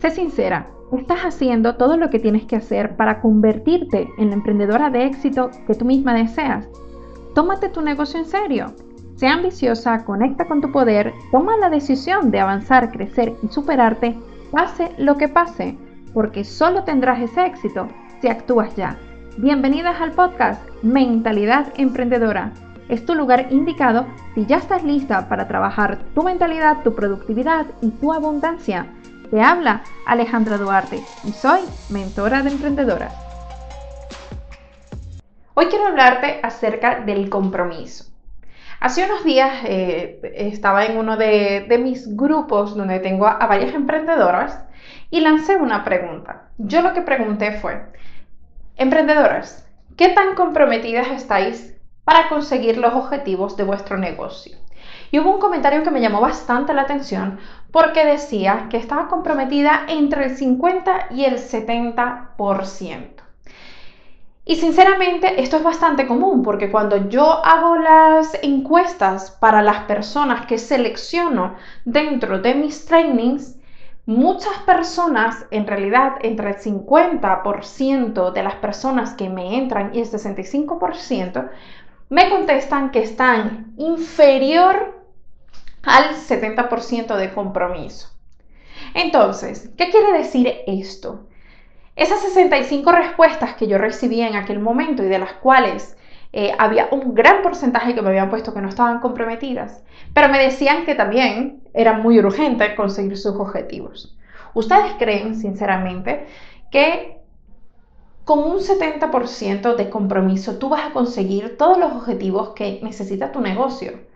Sé sincera, estás haciendo todo lo que tienes que hacer para convertirte en la emprendedora de éxito que tú misma deseas. Tómate tu negocio en serio. Sea ambiciosa, conecta con tu poder, toma la decisión de avanzar, crecer y superarte, pase lo que pase, porque solo tendrás ese éxito si actúas ya. Bienvenidas al podcast Mentalidad Emprendedora. Es tu lugar indicado si ya estás lista para trabajar tu mentalidad, tu productividad y tu abundancia. Te habla Alejandra Duarte y soy mentora de emprendedoras. Hoy quiero hablarte acerca del compromiso. Hace unos días eh, estaba en uno de, mis grupos donde tengo a varias emprendedoras y lancé una pregunta. Yo lo que pregunté fue, emprendedoras, ¿qué tan comprometidas estáis para conseguir los objetivos de vuestro negocio? Y hubo un comentario que me llamó bastante la atención porque decía que estaba comprometida entre el 50 y el 70%. Y sinceramente esto es bastante común porque cuando yo hago las encuestas para las personas que selecciono dentro de mis trainings, muchas personas, en realidad entre el 50% de las personas que me entran y el 65%, me contestan que están inferior al 70% de compromiso. Entonces, ¿qué quiere decir esto? Esas 65 respuestas que yo recibí en aquel momento y de las cuales eh, había un gran porcentaje que me habían puesto que no estaban comprometidas, pero me decían que también era muy urgente conseguir sus objetivos. ¿Ustedes creen, sinceramente, que con un 70% de compromiso tú vas a conseguir todos los objetivos que necesita tu negocio?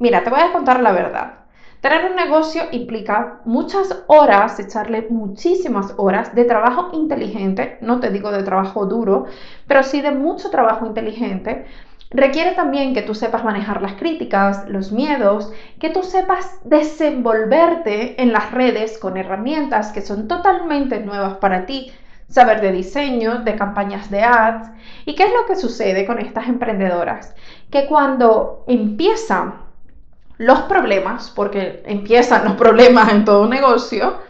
Mira, te voy a contar la verdad. Tener un negocio implica muchas horas, echarle muchísimas horas de trabajo inteligente, no te digo de trabajo duro, pero sí de mucho trabajo inteligente. Requiere también que tú sepas manejar las críticas, los miedos, que tú sepas desenvolverte en las redes con herramientas que son totalmente nuevas para ti, saber de diseño, de campañas de ads. ¿Y qué es lo que sucede con estas emprendedoras? Que cuando empiezan los problemas, porque empiezan los problemas en todo negocio,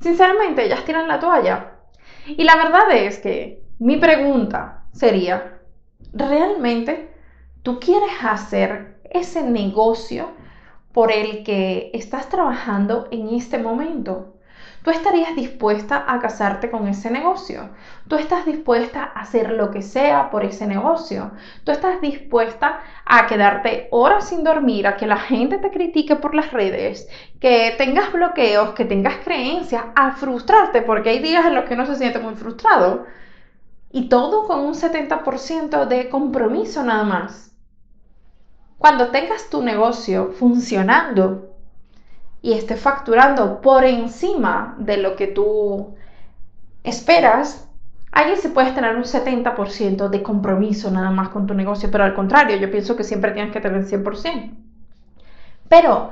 sinceramente ellas tiran la toalla. Y la verdad es que mi pregunta sería, ¿realmente tú quieres hacer ese negocio por el que estás trabajando en este momento? ¿Tú estarías dispuesta a casarte con ese negocio? ¿Tú estás dispuesta a hacer lo que sea por ese negocio? ¿Tú estás dispuesta a quedarte horas sin dormir, a que la gente te critique por las redes, que tengas bloqueos, que tengas creencias, a frustrarte porque hay días en los que no se siente muy frustrado? Y todo con un 70% de compromiso nada más. Cuando tengas tu negocio funcionando, y esté facturando por encima de lo que tú esperas, ahí se puedes tener un 70% de compromiso nada más con tu negocio, pero al contrario, yo pienso que siempre tienes que tener 100%. Pero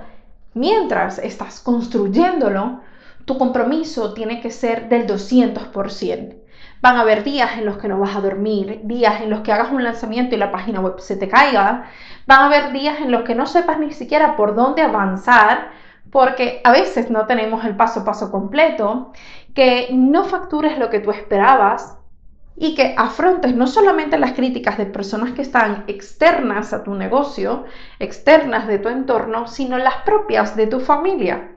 mientras estás construyéndolo, tu compromiso tiene que ser del 200%. Van a haber días en los que no vas a dormir, días en los que hagas un lanzamiento y la página web se te caiga, van a haber días en los que no sepas ni siquiera por dónde avanzar porque a veces no tenemos el paso a paso completo, que no factures lo que tú esperabas y que afrontes no solamente las críticas de personas que están externas a tu negocio, externas de tu entorno, sino las propias de tu familia.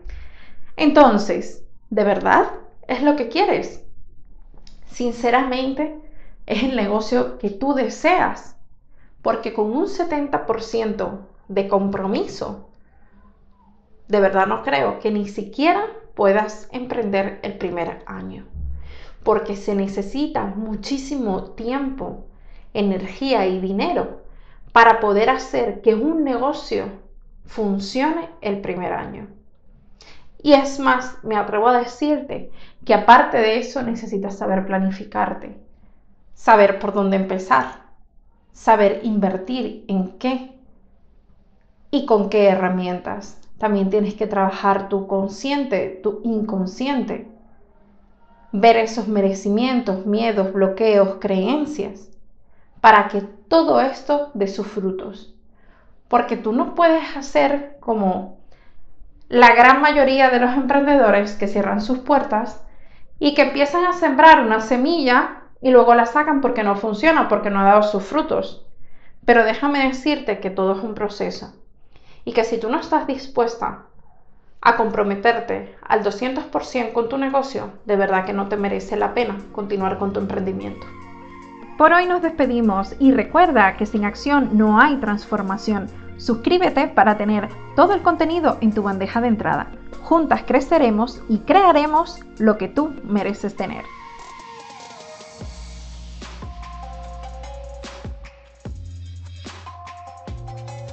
Entonces, ¿de verdad es lo que quieres? Sinceramente, es el negocio que tú deseas, porque con un 70% de compromiso de verdad no creo que ni siquiera puedas emprender el primer año, porque se necesita muchísimo tiempo, energía y dinero para poder hacer que un negocio funcione el primer año. Y es más, me atrevo a decirte que aparte de eso necesitas saber planificarte, saber por dónde empezar, saber invertir en qué y con qué herramientas. También tienes que trabajar tu consciente, tu inconsciente. Ver esos merecimientos, miedos, bloqueos, creencias, para que todo esto dé sus frutos. Porque tú no puedes hacer como la gran mayoría de los emprendedores que cierran sus puertas y que empiezan a sembrar una semilla y luego la sacan porque no funciona, porque no ha dado sus frutos. Pero déjame decirte que todo es un proceso y que si tú no estás dispuesta a comprometerte al 200% con tu negocio, de verdad que no te merece la pena continuar con tu emprendimiento. Por hoy nos despedimos y recuerda que sin acción no hay transformación. Suscríbete para tener todo el contenido en tu bandeja de entrada. Juntas creceremos y crearemos lo que tú mereces tener.